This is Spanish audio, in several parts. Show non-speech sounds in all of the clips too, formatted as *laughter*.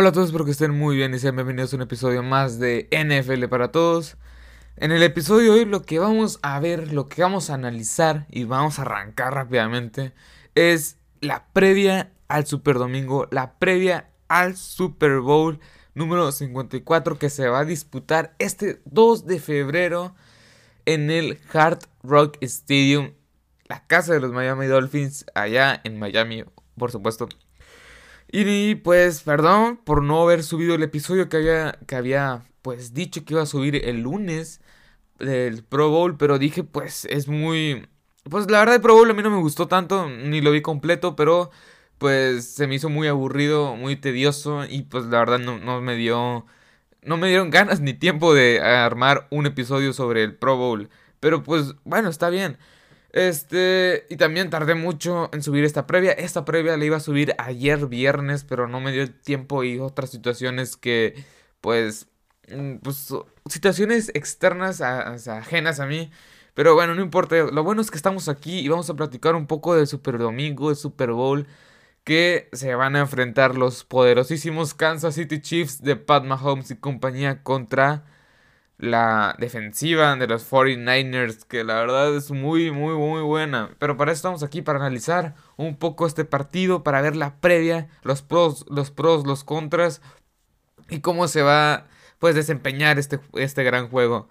Hola a todos, espero que estén muy bien y sean bienvenidos a un episodio más de NFL para todos. En el episodio de hoy lo que vamos a ver, lo que vamos a analizar y vamos a arrancar rápidamente es la previa al Super Domingo, la previa al Super Bowl número 54 que se va a disputar este 2 de febrero en el Hard Rock Stadium, la casa de los Miami Dolphins, allá en Miami, por supuesto. Y pues, perdón por no haber subido el episodio que había, que había pues dicho que iba a subir el lunes del Pro Bowl, pero dije pues es muy... Pues la verdad el Pro Bowl a mí no me gustó tanto, ni lo vi completo, pero pues se me hizo muy aburrido, muy tedioso y pues la verdad no, no me dio... No me dieron ganas ni tiempo de armar un episodio sobre el Pro Bowl. Pero pues bueno, está bien. Este, y también tardé mucho en subir esta previa. Esta previa la iba a subir ayer viernes, pero no me dio tiempo y otras situaciones que, pues, mm, pues, situaciones externas, ajenas a mí. Pero bueno, no importa. Lo bueno es que estamos aquí y vamos a platicar un poco del Super Domingo, del Super Bowl, que se van a enfrentar los poderosísimos Kansas City Chiefs de Pat Mahomes y compañía contra la defensiva de los 49ers, que la verdad es muy, muy, muy buena. Pero para eso estamos aquí, para analizar un poco este partido, para ver la previa, los pros, los pros, los contras y cómo se va pues desempeñar este, este gran juego.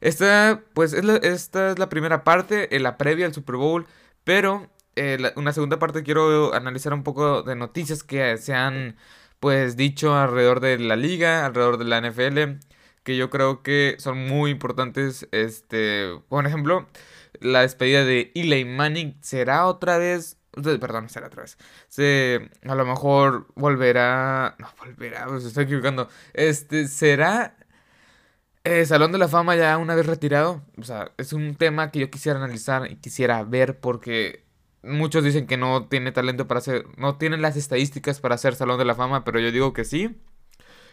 Esta, pues, es la, esta es la primera parte, la previa al Super Bowl, pero eh, una segunda parte quiero analizar un poco de noticias que se han pues dicho alrededor de la liga, alrededor de la NFL que yo creo que son muy importantes. Este, por ejemplo, la despedida de Eli Manning será otra vez. Perdón, será otra vez. Se, a lo mejor volverá. No, volverá, pues estoy equivocando. Este, será. Eh, Salón de la Fama ya una vez retirado. O sea, es un tema que yo quisiera analizar y quisiera ver porque muchos dicen que no tiene talento para ser. No tiene las estadísticas para ser Salón de la Fama, pero yo digo que sí.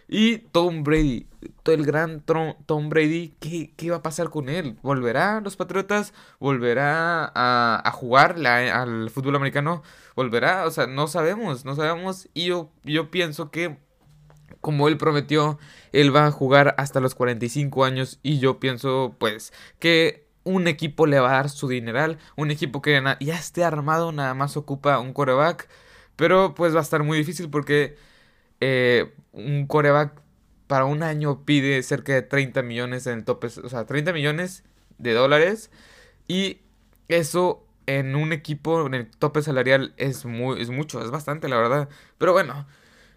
Y Tom Brady, el gran Tom Brady, ¿qué, ¿qué, va a pasar con él? ¿Volverá a los Patriotas? ¿Volverá a, jugar al fútbol americano? ¿Volverá? O sea, no sabemos, no sabemos. Y yo, yo pienso que, como él prometió, él va a jugar hasta los 45 años. Y yo pienso, pues, que un equipo le va a dar su dineral. Un equipo que ya esté armado, nada más ocupa un coreback. Pero pues va a estar muy difícil porque eh, un coreback para un año pide cerca de 30 millones en tope, o sea, 30 millones de dólares. Y eso en un equipo, en el tope salarial, es, muy, es mucho, es bastante, la verdad. Pero bueno,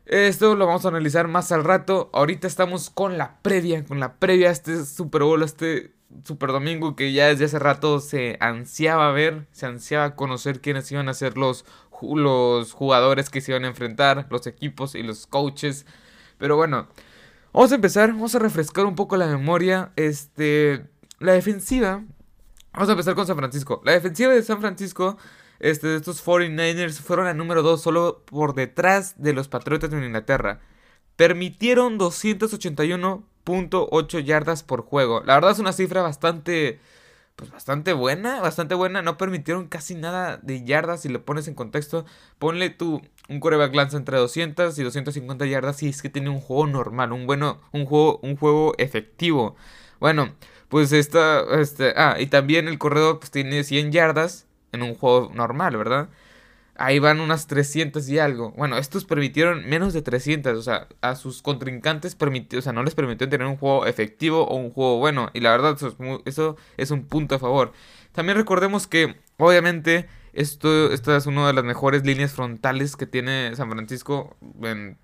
esto lo vamos a analizar más al rato. Ahorita estamos con la previa, con la previa a este Super Bowl, este Super Domingo que ya desde hace rato se ansiaba ver, se ansiaba conocer quiénes iban a ser los los jugadores que se iban a enfrentar, los equipos y los coaches. Pero bueno, vamos a empezar, vamos a refrescar un poco la memoria. Este, la defensiva, vamos a empezar con San Francisco. La defensiva de San Francisco, este, de estos 49ers, fueron la número 2 solo por detrás de los Patriotas de Inglaterra. Permitieron 281.8 yardas por juego. La verdad es una cifra bastante pues bastante buena, bastante buena. No permitieron casi nada de yardas si lo pones en contexto. Ponle tú un coreback lanza entre 200 y 250 yardas y es que tiene un juego normal, un bueno, un juego, un juego efectivo. Bueno, pues esta, este, ah, y también el corredor pues tiene 100 yardas en un juego normal, ¿verdad? Ahí van unas 300 y algo. Bueno, estos permitieron menos de 300, o sea, a sus contrincantes permitió, o sea, no les permitió tener un juego efectivo o un juego bueno, y la verdad eso es, un punto a favor. También recordemos que, obviamente, esto, esta es una de las mejores líneas frontales que tiene San Francisco en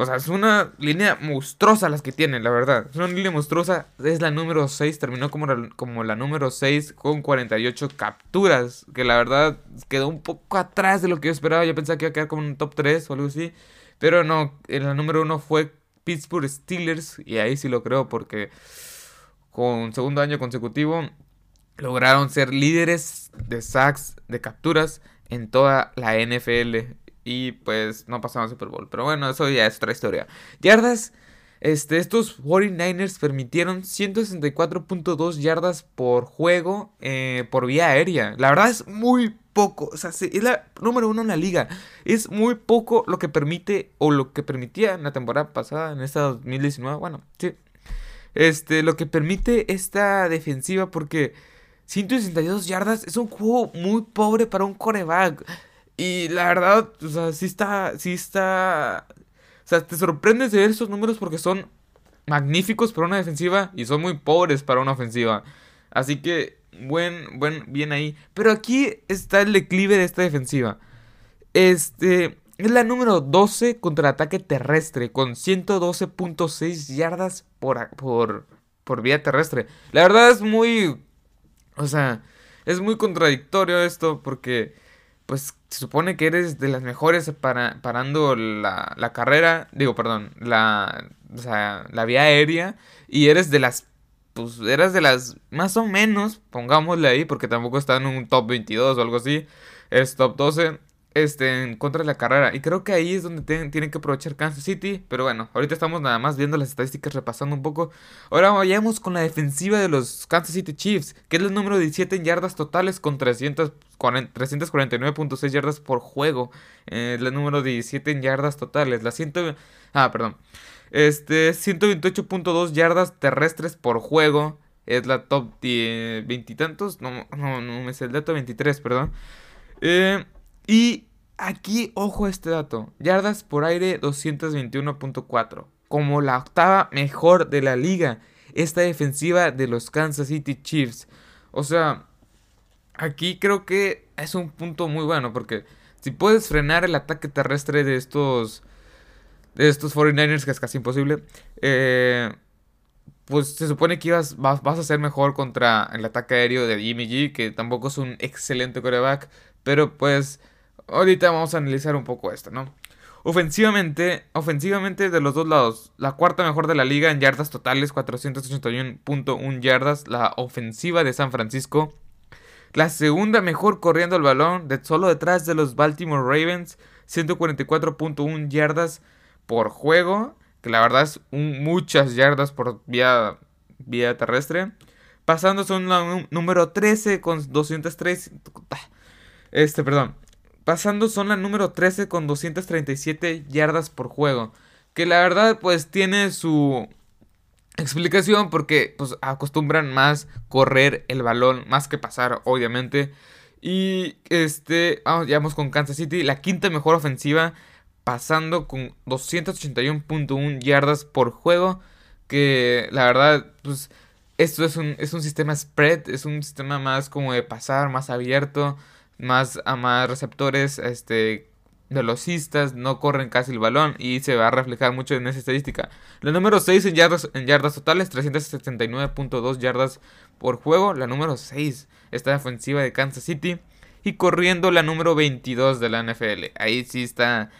o sea, es una línea monstruosa las que tiene, la verdad. Es una línea monstruosa. Es la número 6. Terminó como la, como la número 6 con 48 capturas. Que la verdad quedó un poco atrás de lo que yo esperaba. Yo pensaba que iba a quedar como un top 3 o algo así. Pero no, en la número 1 fue Pittsburgh Steelers. Y ahí sí lo creo porque con segundo año consecutivo lograron ser líderes de sacks, de capturas en toda la NFL y pues no pasaron al Super Bowl. Pero bueno, eso ya es otra historia. Yardas. Este, estos 49ers permitieron 164.2 yardas por juego eh, por vía aérea. La verdad es muy poco. O sea, es la número uno en la liga. Es muy poco lo que permite o lo que permitía en la temporada pasada, en esta 2019. Bueno, sí. Este, lo que permite esta defensiva porque 162 yardas es un juego muy pobre para un coreback. Y la verdad, o sea, sí está, sí está... O sea, te sorprendes de ver esos números porque son magníficos para una defensiva y son muy pobres para una ofensiva. Así que buen, buen, bien ahí. Pero aquí está el declive de esta defensiva. Este es la número 12 contra el ataque terrestre, con 112.6 yardas por, por, por vía terrestre. La verdad es muy. O sea, es muy contradictorio esto porque, pues, se supone que eres de las mejores para, parando la, la carrera. Digo, perdón, la, o sea, la vía aérea. Y eres de las pues eras de las más o menos, pongámosle ahí, porque tampoco está en un top 22 o algo así, es top 12, este, en contra de la carrera. Y creo que ahí es donde tienen que aprovechar Kansas City. Pero bueno, ahorita estamos nada más viendo las estadísticas, repasando un poco. Ahora vayamos con la defensiva de los Kansas City Chiefs, que es el número 17 en yardas totales con 349.6 yardas por juego. Eh, el número 17 en yardas totales. La 100... Ah, perdón. Este, 128.2 yardas terrestres por juego. Es la top veintitantos. No, no, no me el dato, 23, perdón. Eh, y aquí, ojo a este dato. Yardas por aire 221.4. Como la octava mejor de la liga. Esta defensiva de los Kansas City Chiefs. O sea, aquí creo que es un punto muy bueno. Porque si puedes frenar el ataque terrestre de estos de estos 49ers, que es casi imposible, eh, pues se supone que ibas, vas, a ser mejor contra el ataque aéreo de Jimmy G, que tampoco es un excelente coreback, pero pues ahorita vamos a analizar un poco esto, ¿no? Ofensivamente, ofensivamente de los dos lados, la cuarta mejor de la liga en yardas totales, 481.1 yardas, la ofensiva de San Francisco. La segunda mejor corriendo el balón, de, solo detrás de los Baltimore Ravens, 144.1 yardas por juego, que la verdad es muchas yardas por vía, vía terrestre. Pasando son la número 13 con 203. Este, perdón. Pasando son la número 13 con 237 yardas por juego. Que la verdad pues tiene su explicación porque pues acostumbran más correr el balón más que pasar obviamente. Y este, vamos, vamos con Kansas City, la quinta mejor ofensiva pasando con 281.1 yardas por juego. Que la verdad, pues esto es un, es un sistema spread, es un sistema más como de pasar, más abierto, más a más receptores, este velocistas, no corren casi el balón y se va a reflejar mucho en esa estadística. La número 6 en yardas, en yardas totales, 379.2 yardas por juego. La número 6, esta ofensiva de Kansas City. Y corriendo la número 22 de la NFL. Ahí sí está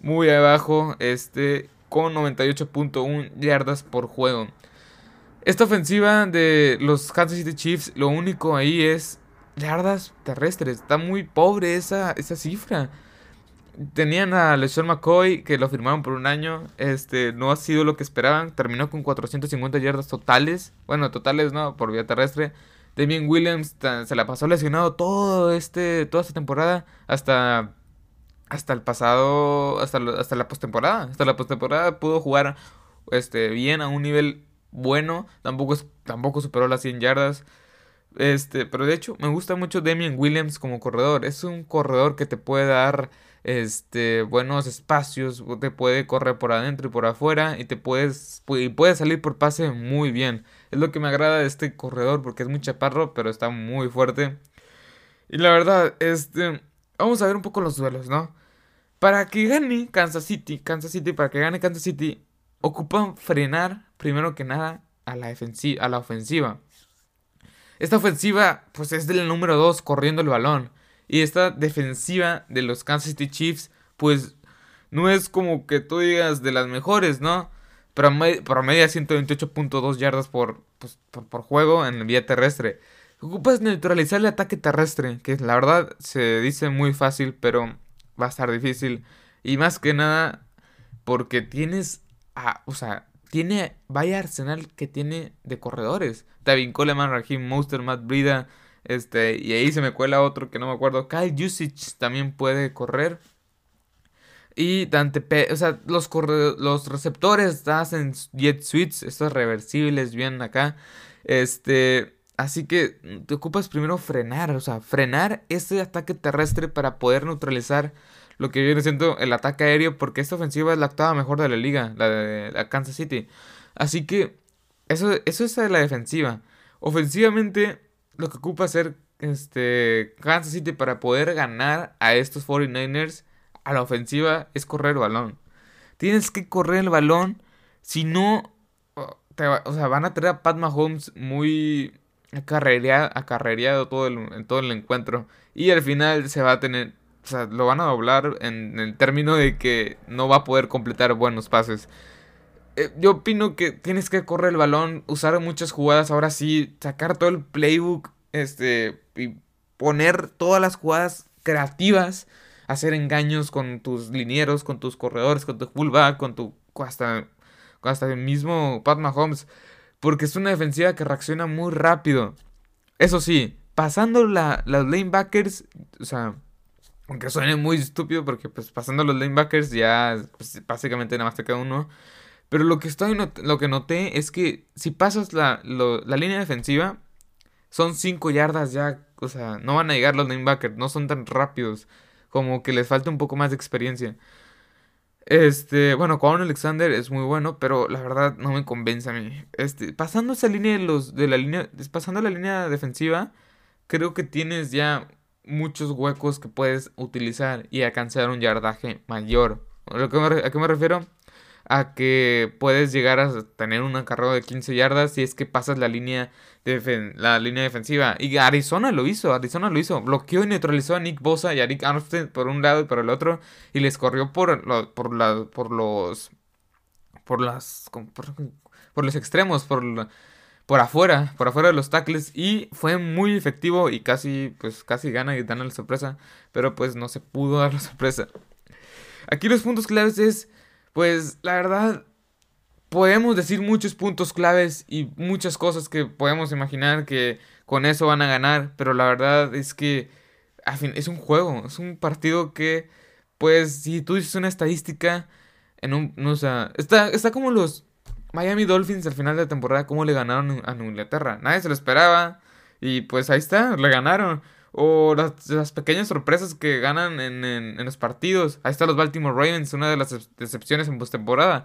muy abajo, este, con 98.1 yardas por juego. Esta ofensiva de los Kansas City Chiefs, lo único ahí es yardas terrestres. Está muy pobre esa, esa cifra. Tenían a LeSean McCoy, que lo firmaron por un año. Este, no ha sido lo que esperaban. Terminó con 450 yardas totales. Bueno, totales no, por vía terrestre. Damien Williams se la pasó lesionado todo este, toda esta temporada. Hasta hasta el pasado, hasta, hasta la postemporada. Hasta la postemporada pudo jugar este, bien a un nivel bueno. Tampoco, tampoco superó las 100 yardas. Este, pero de hecho me gusta mucho Damien Williams como corredor. Es un corredor que te puede dar este, buenos espacios, te puede correr por adentro y por afuera y te puedes y puede salir por pase muy bien. Es lo que me agrada de este corredor porque es muy chaparro, pero está muy fuerte. Y la verdad, este, vamos a ver un poco los duelos, ¿no? Para que gane Kansas City, Kansas City, para que gane Kansas City, ocupan frenar, primero que nada, a la, a la ofensiva. Esta ofensiva, pues es del número 2 corriendo el balón. Y esta defensiva de los Kansas City Chiefs, pues no es como que tú digas de las mejores, ¿no? Promedia 128.2 yardas por, pues, por, por, juego en vía terrestre. Ocupas neutralizar el ataque terrestre, que la verdad se dice muy fácil, pero va a estar difícil. Y más que nada, porque tienes, a, o sea, tiene, vaya arsenal que tiene de corredores. Tavin Coleman, Raheem Monster, Matt Brida, Este, y ahí se me cuela otro que no me acuerdo. Kyle Usage también puede correr. Y Dante P. O sea, los, los receptores hacen jet suites, estos reversibles, bien acá. Este. Así que te ocupas primero frenar, o sea, frenar ese ataque terrestre para poder neutralizar lo que viene siendo el ataque aéreo, porque esta ofensiva es la octava mejor de la liga, la de la Kansas City. Así que eso, eso es la defensiva. Ofensivamente, lo que ocupa hacer este, Kansas City para poder ganar a estos 49ers a la ofensiva es correr el balón. Tienes que correr el balón, si no, o sea, van a tener a Pat Mahomes muy acarreado, todo el, en todo el encuentro. Y al final se va a tener, o sea, lo van a doblar en, el término de que no va a poder completar buenos pases. Eh, yo opino que tienes que correr el balón, usar muchas jugadas, ahora sí, sacar todo el playbook, este, y poner todas las jugadas creativas hacer engaños con tus linieros, con tus corredores, con tu fullback, con tu hasta, hasta el mismo Pat Mahomes, porque es una defensiva que reacciona muy rápido. Eso sí, pasando la, los lanebackers, o sea, aunque suene muy estúpido porque pues pasando los lanebackers ya pues, básicamente nada más te queda uno. Pero lo que estoy lo que noté es que si pasas la, la línea defensiva son 5 yardas ya, o sea, no van a llegar los lanebackers, no son tan rápidos como que les falta un poco más de experiencia. Este, bueno, Juan Alexander es muy bueno, pero la verdad no me convence a mí. Este, pasando esa línea de los de la línea, pasando la línea defensiva, creo que tienes ya muchos huecos que puedes utilizar y alcanzar un yardaje mayor. ¿A qué me refiero? a que puedes llegar a tener un acarreo de 15 yardas si es que pasas la línea, de la línea defensiva. Y Arizona lo hizo, Arizona lo hizo. Bloqueó y neutralizó a Nick Bosa y a Rick Armstead por un lado y por el otro. Y les corrió por, por, la, por los... Por las... Por, los extremos, por... por afuera, por afuera de los tackles y fue muy efectivo y casi, pues casi gana y dan la sorpresa, pero pues no se pudo dar la sorpresa. Aquí los puntos claves es pues la verdad, podemos decir muchos puntos claves y muchas cosas que podemos imaginar que con eso van a ganar, pero la verdad es que al fin, es un juego, es un partido que, pues, si tú dices una estadística, en un, no, o está, está como los Miami Dolphins al final de la temporada, cómo le ganaron a Inglaterra. Nadie se lo esperaba y pues ahí está, le ganaron. O las, pequeñas sorpresas que ganan en, los partidos. Ahí están los Baltimore Ravens, una de las excepciones en postemporada.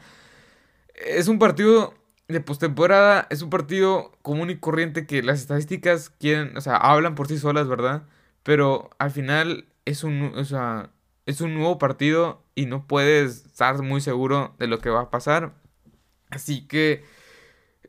Es un partido de postemporada, es un partido común y corriente que las estadísticas quieren, o sea, hablan por sí solas, ¿verdad? Pero al final es un, o sea, es un nuevo partido y no puedes estar muy seguro de lo que va a pasar. Así que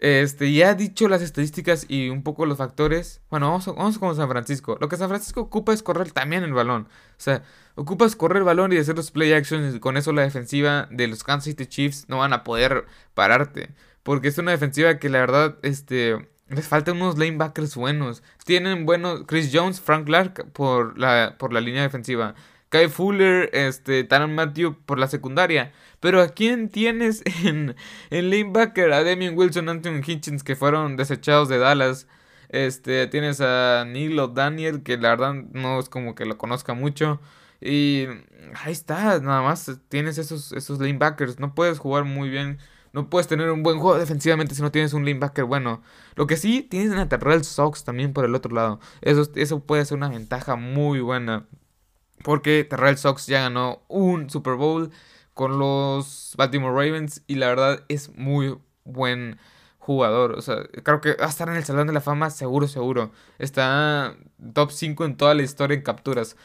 este, ya he dicho las estadísticas y un poco los factores. Bueno, vamos, vamos con San Francisco. Lo que San Francisco ocupa es correr también el balón. O sea, ocupas correr el balón y hacer los play actions. Con eso la defensiva de los Kansas City Chiefs no van a poder pararte. Porque es una defensiva que la verdad, este, les faltan unos lanebackers buenos. Tienen buenos Chris Jones, Frank Clark por la, por la línea defensiva. Kai Fuller, este, Taron Matthew por la secundaria. Pero ¿a quién tienes *laughs* en, en linebacker? A Demian Wilson, Anthony Hitchens, que fueron desechados de Dallas. Este, tienes a Neil Daniel, que la verdad no es como que lo conozca mucho. Y ahí está, nada más tienes esos, esos linebackers. No puedes jugar muy bien. No puedes tener un buen juego defensivamente si no tienes un linebacker bueno. Lo que sí, tienes a Terrell Sox también por el otro lado. Eso, eso puede ser una ventaja muy buena porque Terrell Sox ya ganó un Super Bowl con los Baltimore Ravens y la verdad es muy buen jugador. O sea, creo que va a estar en el Salón de la Fama seguro, seguro. Está top 5 en toda la historia en capturas.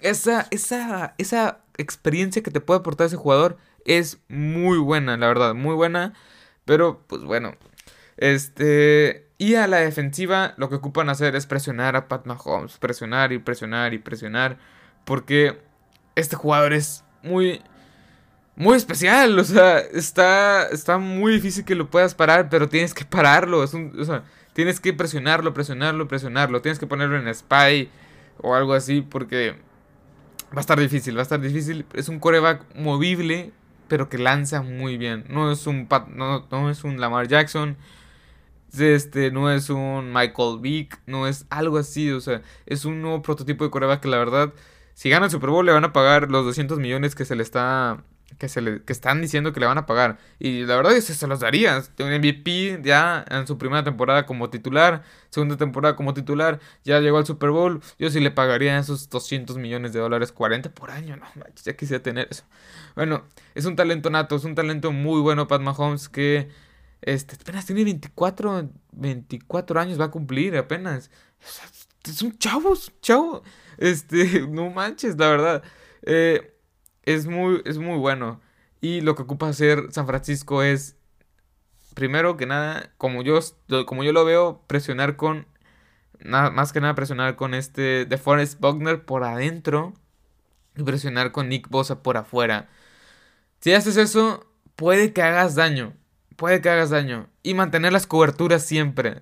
Esa, esa, esa experiencia que te puede aportar ese jugador es muy buena, la verdad, muy buena. Pero, pues bueno. Este. Y a la defensiva lo que ocupan hacer es presionar a Pat Mahomes. Presionar y presionar y presionar. Porque este jugador es muy... Muy especial, o sea, está, está muy difícil que lo puedas parar, pero tienes que pararlo, es un, o sea, tienes que presionarlo, presionarlo, presionarlo, tienes que ponerlo en spy o algo así, porque va a estar difícil, va a estar difícil. Es un coreback movible, pero que lanza muy bien. No es un, no, no es un Lamar Jackson, Este, no es un Michael Vick, no es algo así, o sea, es un nuevo prototipo de coreback que la verdad, si gana el Super Bowl le van a pagar los 200 millones que se le está que, se le, que están diciendo que le van a pagar. Y la verdad es que se los daría. Un MVP ya en su primera temporada como titular, segunda temporada como titular, ya llegó al Super Bowl. Yo sí le pagaría esos 200 millones de dólares, 40 por año. No, ya quisiera tener eso. Bueno, es un talento nato, es un talento muy bueno, Pat Mahomes, que este, apenas tiene 24, 24 años, va a cumplir apenas. Es un chavo, chavo. Este, *laughs* no manches, la verdad. Eh, es muy, es muy bueno. Y lo que ocupa hacer San Francisco es, primero que nada, como yo, como yo lo veo, presionar con, nada, más que nada presionar con este de Forest Buckner por adentro y presionar con Nick Bosa por afuera. Si haces eso, puede que hagas daño, puede que hagas daño. Y mantener las coberturas siempre,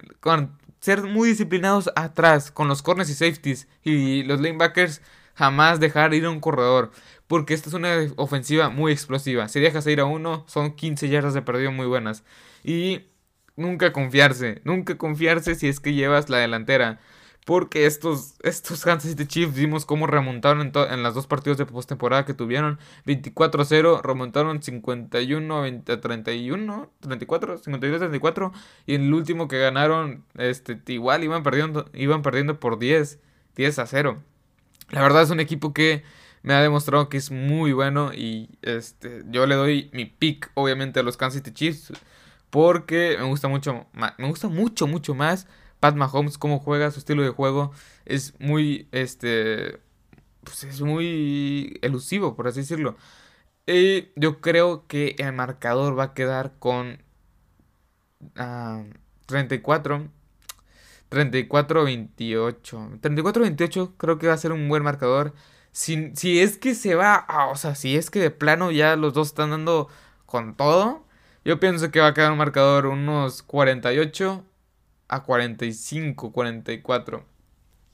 ser muy disciplinados atrás, con los corners y safeties y los lanebackers jamás dejar ir a un corredor. Porque esta es una ofensiva muy explosiva. Si dejas ir a uno, son 15 yardas de perdido muy buenas. Y nunca confiarse. Nunca confiarse si es que llevas la delantera. Porque estos, estos *laughs* Kansas City Chiefs vimos cómo remontaron en, en las dos partidos de postemporada que tuvieron. 24-0, remontaron 51 31, 34, 52 34 y en el último que ganaron este igual iban perdiendo iban perdiendo por 10, 10 a 0. La verdad es un equipo que me ha demostrado que es muy bueno y este yo le doy mi pick obviamente a los Kansas City Chiefs porque me gusta mucho me gusta mucho mucho más Pat Mahomes cómo juega su estilo de juego es muy este pues es muy elusivo por así decirlo y yo creo que el marcador va a quedar con 34 ah, 34-28. 34-28 creo que va a ser un buen marcador. Si, si es que se va, o sea, si es que de plano ya los dos están dando con todo, yo pienso que va a quedar un marcador unos 48 a 45, 44.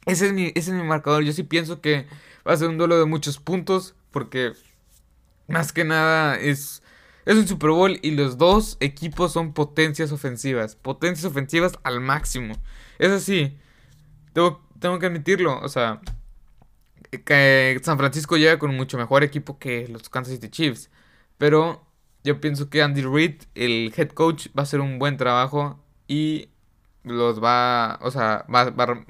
Ese es mi, ese es mi marcador. Yo sí pienso que va a ser un duelo de muchos puntos porque más que nada es es un Super Bowl y los dos equipos son potencias ofensivas. Potencias ofensivas al máximo. Es así. Tengo, tengo que admitirlo. O sea, que San Francisco llega con un mucho mejor equipo que los Kansas City Chiefs. Pero yo pienso que Andy Reid, el head coach, va a hacer un buen trabajo y los va, o sea, va, va,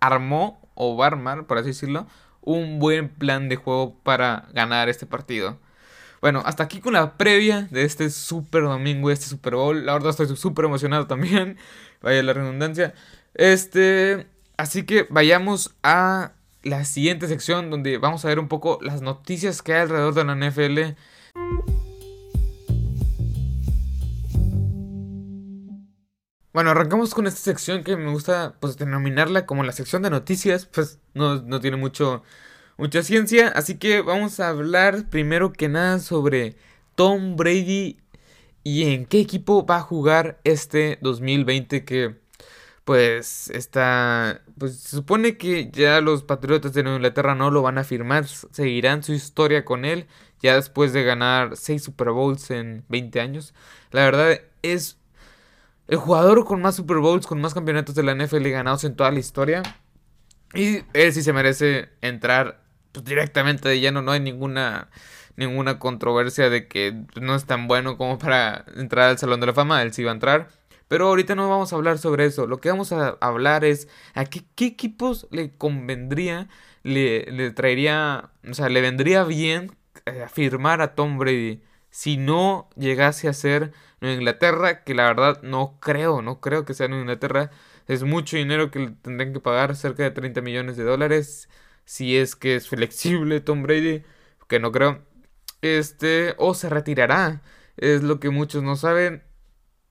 armó o va a armar, por así decirlo, un buen plan de juego para ganar este partido. Bueno, hasta aquí con la previa de este super domingo, este Super Bowl. La verdad estoy súper emocionado también. *laughs* Vaya la redundancia. Este, así que vayamos a la siguiente sección donde vamos a ver un poco las noticias que hay alrededor de la NFL. Bueno, arrancamos con esta sección que me gusta pues denominarla como la sección de noticias, pues no, no tiene mucho mucha ciencia, así que vamos a hablar primero que nada sobre Tom Brady y en qué equipo va a jugar este 2020 que pues está pues se supone que ya los Patriotas de Nueva Inglaterra no lo van a firmar, seguirán su historia con él ya después de ganar 6 Super Bowls en 20 años. La verdad es el jugador con más Super Bowls, con más campeonatos de la NFL ganados en toda la historia. Y él sí se merece entrar pues, directamente de lleno, no hay ninguna ninguna controversia de que no es tan bueno como para entrar al Salón de la Fama, él sí va a entrar. Pero ahorita no vamos a hablar sobre eso. Lo que vamos a hablar es a qué, equipos le convendría, le, le, traería, o sea, le vendría bien eh, firmar a Tom Brady si no llegase a ser Nueva Inglaterra, que la verdad no creo, no creo que sea Nueva Inglaterra. Es mucho dinero que le tendrán que pagar, cerca de 30 millones de dólares si es que es flexible Tom Brady, que no creo, este, o se retirará, es lo que muchos no saben,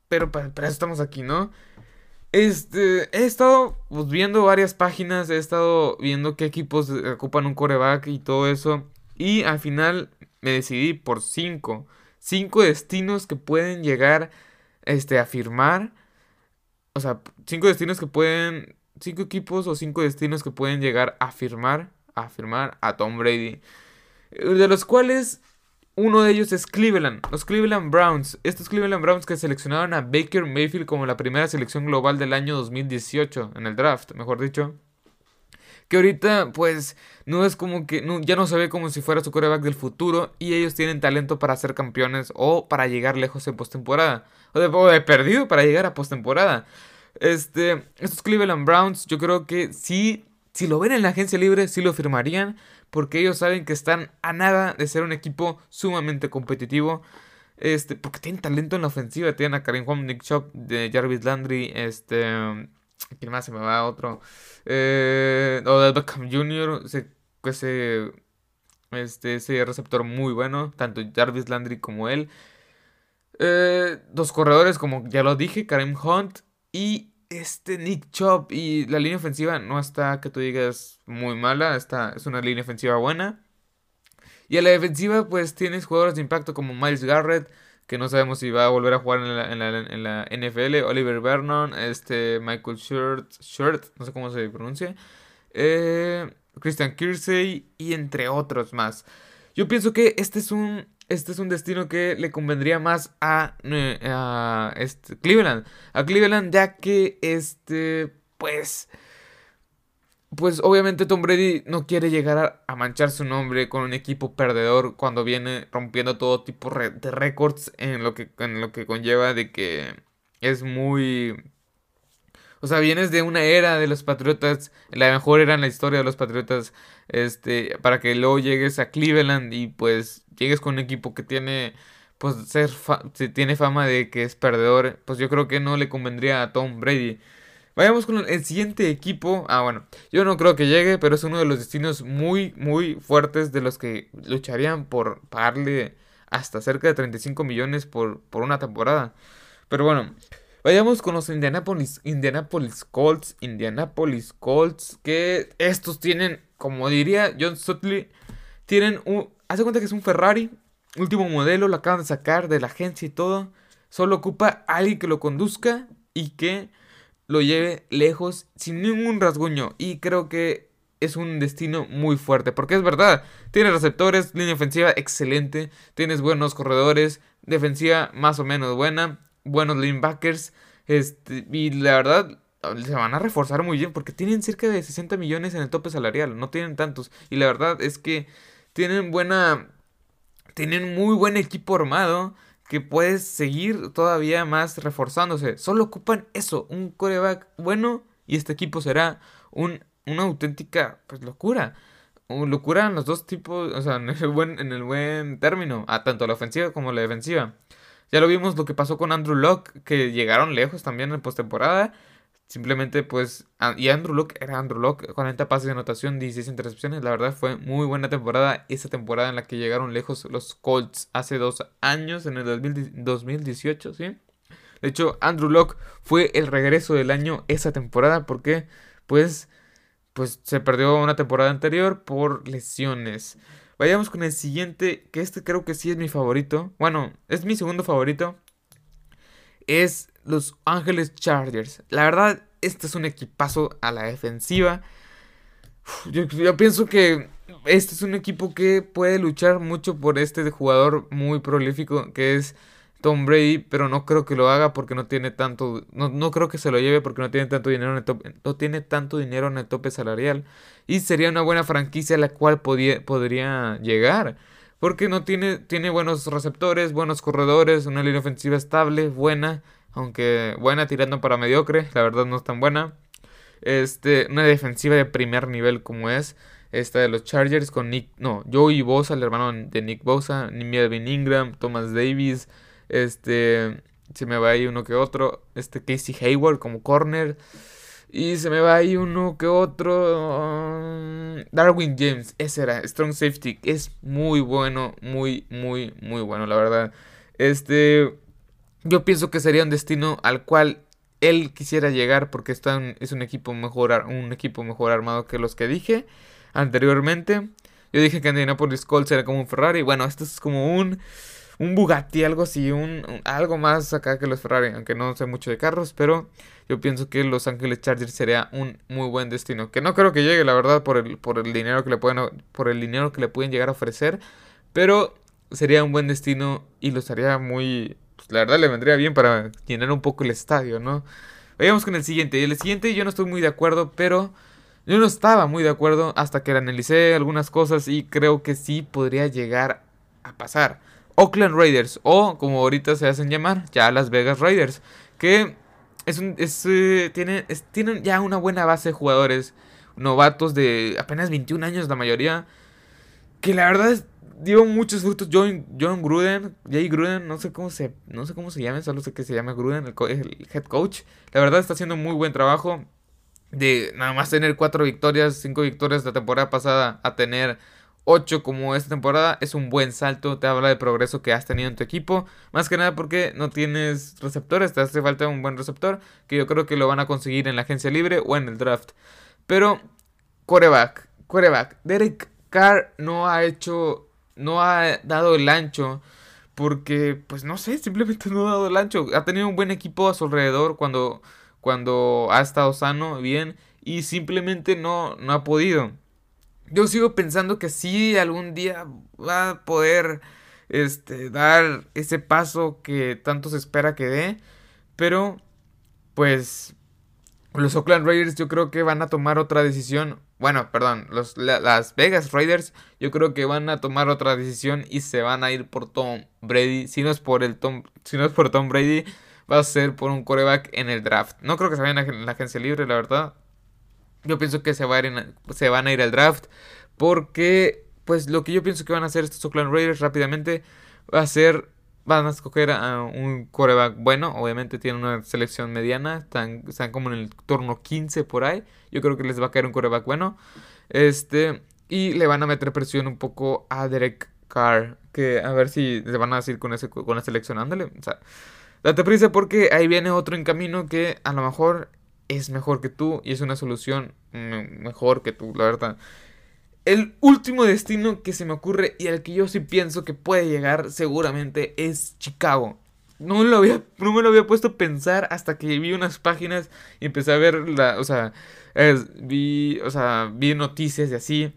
pero para, eso estamos aquí, ¿no? Este, he estado pues, viendo varias páginas, he estado viendo qué equipos ocupan un coreback y todo eso, y al final me decidí por cinco, cinco destinos que pueden llegar, este, a firmar, o sea, cinco destinos que pueden cinco equipos o cinco destinos que pueden llegar a firmar, a firmar a Tom Brady. De los cuales uno de ellos es Cleveland, los Cleveland Browns. Estos Cleveland Browns que seleccionaron a Baker Mayfield como la primera selección global del año 2018, en el draft, mejor dicho. Que ahorita, pues, no es como que, ya no se ve como si fuera su coreback del futuro. Y ellos tienen talento para ser campeones o para llegar lejos en postemporada. O de, o de perdido para llegar a postemporada. Este, estos Cleveland Browns, yo creo que sí, si lo ven en la agencia libre, sí lo firmarían porque ellos saben que están a nada de ser un equipo sumamente competitivo. Este, porque tienen talento en la ofensiva, tienen a Karim Hunt, Nick Chop, de Jarvis Landry, este, ¿quién más se me va? Otro, eh, o de Beckham Jr., ese, ese, este, ese receptor muy bueno, tanto Jarvis Landry como él. Eh, dos corredores, como ya lo dije, Karim Hunt y este Nick Chop y la línea ofensiva no está que tú digas muy mala, está, es una línea ofensiva buena. Y a la defensiva pues tienes jugadores de impacto como Miles Garrett, que no sabemos si va a volver a jugar en la, NFL, Oliver Vernon, este Michael Shirt, Shirt no sé cómo se pronuncia, eh, Christian Kirsey y entre otros más. Yo pienso que este es un este es un destino que le convendría más a, a este, Cleveland. A Cleveland ya que este, pues, pues obviamente Tom Brady no quiere llegar a, manchar su nombre con un equipo perdedor cuando viene rompiendo todo tipo de récords en lo que, en lo que conlleva de que es muy o sea, vienes de una era de los Patriotas, la mejor era en la historia de los Patriotas, este, para que luego llegues a Cleveland y pues llegues con un equipo que tiene, pues, ser tiene fama de que es perdedor, pues yo creo que no le convendría a Tom Brady. Vayamos con el siguiente equipo. Ah, bueno, yo no creo que llegue, pero es uno de los destinos muy, muy fuertes de los que lucharían por pagarle hasta cerca de 35 millones por, por una temporada. Pero bueno, Vayamos con los Indianapolis, Indianapolis Colts. Indianapolis Colts. Que estos tienen, como diría John Sutley, tienen un. Hace cuenta que es un Ferrari. Último modelo, lo acaban de sacar de la agencia y todo. Solo ocupa alguien que lo conduzca y que lo lleve lejos sin ningún rasguño. Y creo que es un destino muy fuerte. Porque es verdad, tiene receptores, línea ofensiva excelente, tienes buenos corredores, defensiva más o menos buena buenos linebackers. Este, y la verdad, se van a reforzar muy bien porque tienen cerca de 60 millones en el tope salarial, no tienen tantos. Y la verdad es que tienen buena. Tienen muy buen equipo armado que puede seguir todavía más reforzándose. Solo ocupan eso, un coreback bueno y este equipo será un, una auténtica pues, locura. locura en los dos tipos, o sea, en el buen, en el buen término, a tanto la ofensiva como la defensiva. Ya lo vimos lo que pasó con Andrew Locke, que llegaron lejos también en postemporada. Simplemente, pues, y Andrew Locke era Andrew Locke, 40 pases de anotación, 16 intercepciones. La verdad fue muy buena temporada. Esa temporada en la que llegaron lejos los Colts hace dos años, en el 2018, ¿sí? De hecho, Andrew Locke fue el regreso del año esa temporada porque, pues, pues se perdió una temporada anterior por lesiones. Vayamos con el siguiente, que este creo que sí es mi favorito. Bueno, es mi segundo favorito. Es los Ángeles Chargers. La verdad, este es un equipazo a la defensiva. Yo, pienso que este es un equipo que puede luchar mucho por este jugador muy prolífico que es Tom Brady, pero no creo que lo haga porque no tiene tanto, no, no creo que se lo lleve porque no tiene tanto dinero en el tope, no tiene tanto dinero en el tope salarial y sería una buena franquicia a la cual podría llegar. Porque no tiene, tiene buenos receptores, buenos corredores, una línea ofensiva estable, buena, aunque buena tirando para mediocre, la verdad no es tan buena. Este, una defensiva de primer nivel como es esta de los Chargers con Nick, no, Joey Bosa, el hermano de Nick Bosa, Melvin Ingram, Thomas Davis, este, se me va ahí uno que otro. Este Casey Hayward como corner. Y se me va ahí uno que otro. Um, Darwin James, ese era. Strong Safety. Es muy bueno. Muy, muy, muy bueno, la verdad. Este. Yo pienso que sería un destino al cual él quisiera llegar. Porque es un equipo mejor. Un equipo mejor armado que los que dije anteriormente. Yo dije que Indianapolis Colts era como un Ferrari. Bueno, esto es como un un Bugatti, algo así, un, algo más acá que los Ferrari, aunque no sé mucho de carros, pero yo pienso que Los Ángeles Chargers sería un muy buen destino, que no creo que llegue, la verdad, por el, por el dinero que le pueden por el dinero que le pueden llegar a ofrecer, pero sería un buen destino y lo estaría muy... Pues, la verdad le vendría bien para llenar un poco el estadio, ¿no? Vayamos con el siguiente. Y el siguiente yo no estoy muy de acuerdo, pero yo no estaba muy de acuerdo hasta que analicé algunas cosas y creo que sí podría llegar a pasar. Oakland Raiders o como ahorita se hacen llamar, ya Las Vegas Raiders, que es un, es, eh, tienen, tienen ya una buena base de jugadores novatos de apenas 21 años la mayoría, que la verdad es, dio muchos frutos. John, John Gruden, Jay Gruden, no sé cómo se, no sé cómo se llama, solo sé que se llama Gruden, el, head coach. La verdad está haciendo muy buen trabajo. De nada más tener cuatro victorias, cinco victorias la temporada pasada a tener 8 como esta temporada es un buen salto, te habla de progreso que has tenido en tu equipo, más que nada porque no tienes receptores, te hace falta un buen receptor, que yo creo que lo van a conseguir en la agencia libre o en el draft. Pero, coreback, coreback, Derek Carr no ha hecho no ha dado el ancho porque, pues no sé, simplemente *laughs* no ha dado el ancho. Ha tenido un buen equipo a su alrededor cuando, cuando ha estado sano, bien, y simplemente no, no ha podido. Yo sigo pensando que sí, algún día va a poder este, dar ese paso que tanto se espera que dé, pero pues los Oakland Raiders yo creo que van a tomar otra decisión bueno, perdón, los, las Vegas Raiders yo creo que van a tomar otra decisión y se van a ir por Tom Brady. Si no es por el Tom, si no es por Tom Brady, va a ser por un coreback en el draft. No creo que se vayan a la agencia libre, la verdad. Yo pienso que se, va se van a ir al draft porque pues lo que yo pienso que van a hacer estos Oakland Raiders rápidamente va a ser van a escoger a un coreback bueno. Obviamente tienen una selección mediana. Están, están como en el turno 15 por ahí. Yo creo que les va a caer un coreback bueno. Este. Y le van a meter presión un poco a Derek Carr. Que a ver si le van a decir con, ese, con la selección. Ándale. O sea, date prisa porque ahí viene otro en camino que a lo mejor es mejor que tú. Y es una solución mejor que tú, la verdad. El último destino que se me ocurre y al que yo sí pienso que puede llegar seguramente es Chicago. No, lo había, no me lo había puesto a pensar hasta que vi unas páginas y empecé a ver la, o sea, vi, o sea, vi noticias y así.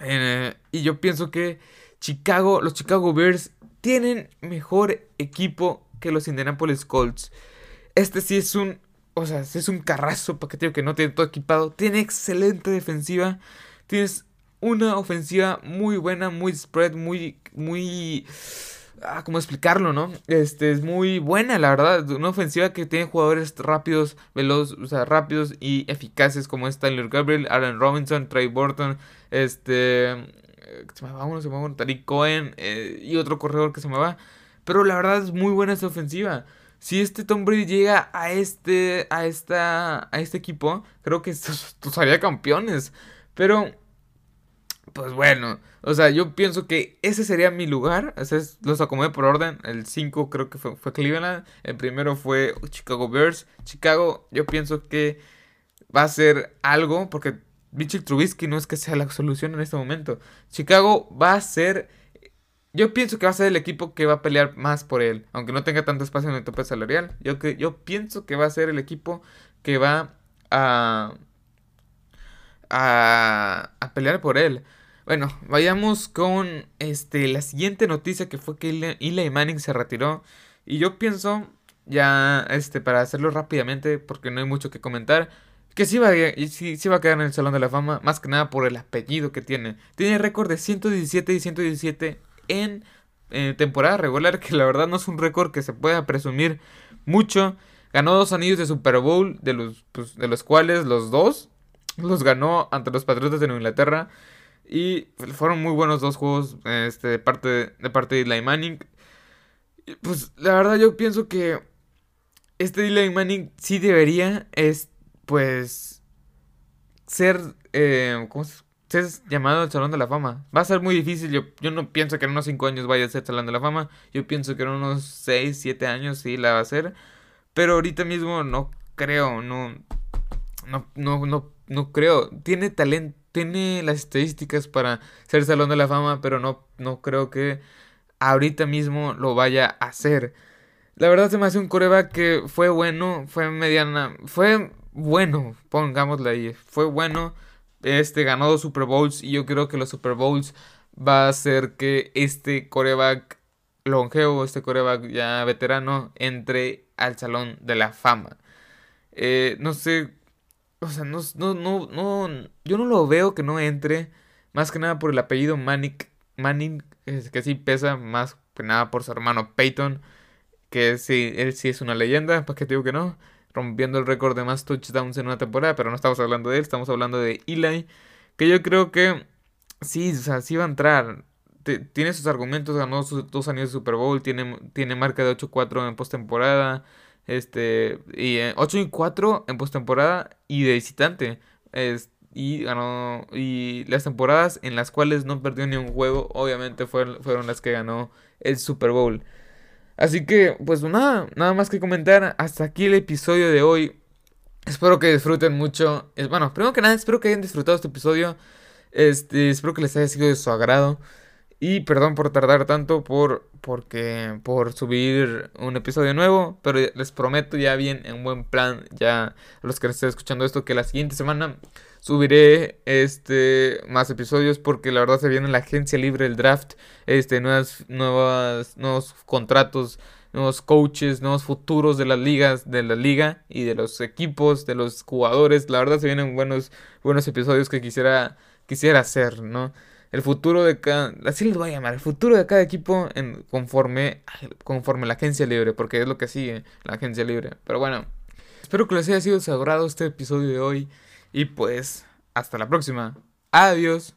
Eh, y yo pienso que Chicago, los Chicago Bears tienen mejor equipo que los Indianapolis Colts. Este sí es un, o sea, es un carrazo paqueteo que no tiene todo equipado. Tiene excelente defensiva. Tienes una ofensiva muy buena, muy spread, muy, muy... Ah, ¿Cómo explicarlo, no? Este, es muy buena, la verdad. Una ofensiva que tiene jugadores rápidos, veloz, o sea, rápidos y eficaces como es Tyler Gabriel, Aaron Robinson, Trey Burton, este... Se me va uno, se me va uno, Tariq Cohen eh, y otro corredor que se me va. Pero la verdad es muy buena esa ofensiva. Si este Tom Brady llega a este, a esta, a este equipo, creo que *laughs* estos, haría campeones. Pero pues bueno, o sea, yo pienso que ese sería mi lugar. Ese es, los acomodé por orden. El 5 creo que fue, Cleveland. El primero fue Chicago Bears. Chicago, yo pienso que va a ser algo, porque Mitchell Trubisky no es que sea la solución en este momento. Chicago va a ser. Yo pienso que va a ser el equipo que va a pelear más por él. Aunque no tenga tanto espacio en el tope salarial. Yo, yo pienso que va a ser el equipo que va a. a, pelear por él. Bueno, vayamos con este la siguiente noticia que fue que Eli Manning se retiró. Y yo pienso, ya este, para hacerlo rápidamente, porque no hay mucho que comentar, que sí va, a, sí, va a quedar en el Salón de la Fama, más que nada por el apellido que tiene. Tiene récord de 117 y 117 en temporada regular, que la verdad no es un récord que se pueda presumir mucho. Ganó dos anillos de Super Bowl, de los, pues, de los cuales los dos los ganó ante los Patriotas de Inglaterra. Y fueron muy buenos dos juegos este, de, parte, de parte de Eli Manning. Pues la verdad yo pienso que este Eli Manning sí debería es pues ser, eh, ¿cómo se, llamado al Salón de la Fama. Va a ser muy difícil, yo, yo no pienso que en unos 5 años vaya a ser Salón de la Fama. Yo pienso que en unos 6, 7 años sí la va a ser. Pero ahorita mismo no creo, no, no, no, no creo. Tiene talento tiene las estadísticas para ser Salón de la Fama, pero no, no creo que ahorita mismo lo vaya a hacer. La verdad se me hace un coreback que fue bueno, fue mediana, fue bueno, pongámosle ahí, fue bueno este ganó dos Super Bowls y yo creo que los Super Bowls va a hacer que este coreback longevo, este coreback ya veterano, entre al Salón de la Fama. Eh, no sé, o sea, no, no, no, no, yo no lo veo que no entre, más que nada por el apellido Manning, Manning, que sí pesa, más que nada por su hermano Peyton, que sí, él sí es una leyenda, ¿para qué te digo que no? Rompiendo el récord de más touchdowns en una temporada, pero no estamos hablando de él, estamos hablando de Eli, que yo creo que sí, o sea, sí va a entrar. tiene sus argumentos, ganó sus dos años de Super Bowl, tiene, tiene marca de 8-4 en postemporada. Este, y 8 y 4 en postemporada y de visitante. y ganó. Y las temporadas en las cuales no perdió ni un juego, obviamente fueron, fueron las que ganó el Super Bowl. Así que, pues nada, nada más que comentar. Hasta aquí el episodio de hoy. Espero que disfruten mucho. Bueno, primero que nada, espero que hayan disfrutado este episodio. Este, espero que les haya sido de su agrado. Y perdón por tardar tanto por porque por subir un episodio nuevo, pero les prometo ya bien en buen plan ya los que estén escuchando esto que la siguiente semana subiré este más episodios porque la verdad se viene la agencia libre del draft, este nuevas nuevas nuevos contratos, nuevos coaches, nuevos futuros de las ligas, de la liga y de los equipos, de los jugadores. La verdad se vienen buenos buenos episodios que quisiera quisiera hacer, ¿no? El futuro de cada, así les voy a llamar, el futuro de cada equipo en, conforme, conforme la agencia libre, porque es lo que sigue la agencia libre. Pero bueno, espero que les haya sido sagrado este episodio de hoy y pues hasta la próxima. Adiós.